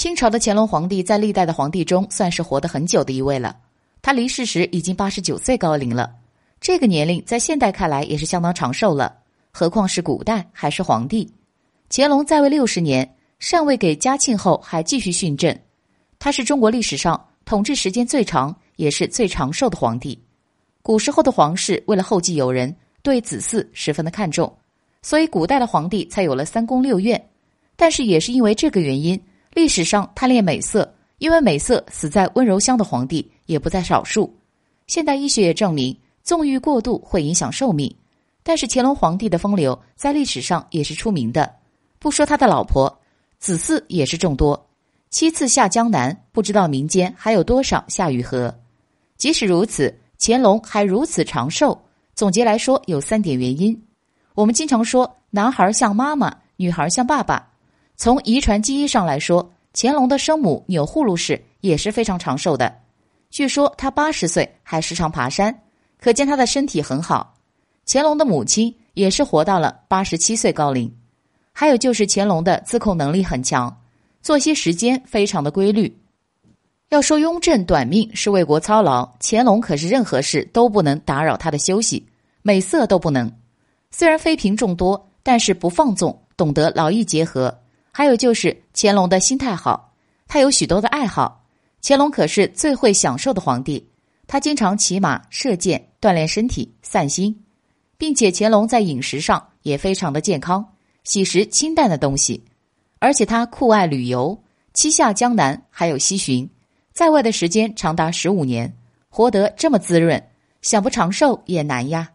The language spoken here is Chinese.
清朝的乾隆皇帝在历代的皇帝中算是活得很久的一位了，他离世时已经八十九岁高龄了。这个年龄在现代看来也是相当长寿了，何况是古代还是皇帝。乾隆在位六十年，禅位给嘉庆后还继续训政，他是中国历史上统治时间最长也是最长寿的皇帝。古时候的皇室为了后继有人，对子嗣十分的看重，所以古代的皇帝才有了三宫六院。但是也是因为这个原因，历史上贪恋美色，因为美色死在温柔乡的皇帝也不在少数。现代医学也证明。纵欲过度会影响寿命，但是乾隆皇帝的风流在历史上也是出名的。不说他的老婆，子嗣也是众多，七次下江南，不知道民间还有多少夏雨荷。即使如此，乾隆还如此长寿。总结来说，有三点原因。我们经常说男孩像妈妈，女孩像爸爸。从遗传基因上来说，乾隆的生母钮祜禄氏也是非常长寿的，据说他八十岁还时常爬山。可见他的身体很好，乾隆的母亲也是活到了八十七岁高龄。还有就是乾隆的自控能力很强，作息时间非常的规律。要说雍正短命是为国操劳，乾隆可是任何事都不能打扰他的休息，美色都不能。虽然妃嫔众多，但是不放纵，懂得劳逸结合。还有就是乾隆的心态好，他有许多的爱好。乾隆可是最会享受的皇帝。他经常骑马、射箭，锻炼身体、散心，并且乾隆在饮食上也非常的健康，喜食清淡的东西。而且他酷爱旅游，七下江南还有西巡，在外的时间长达十五年，活得这么滋润，想不长寿也难呀。